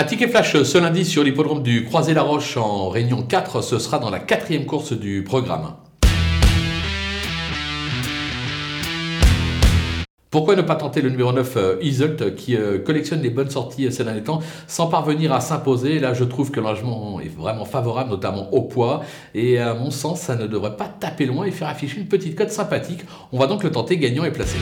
Un ticket flash ce lundi sur l'hippodrome du Croisé-la-Roche en Réunion 4, ce sera dans la quatrième course du programme. Pourquoi ne pas tenter le numéro 9 euh, Isolt qui euh, collectionne les bonnes sorties euh, ces derniers temps sans parvenir à s'imposer? Là, je trouve que l'engagement est vraiment favorable, notamment au poids. Et à mon sens, ça ne devrait pas taper loin et faire afficher une petite cote sympathique. On va donc le tenter gagnant et placé.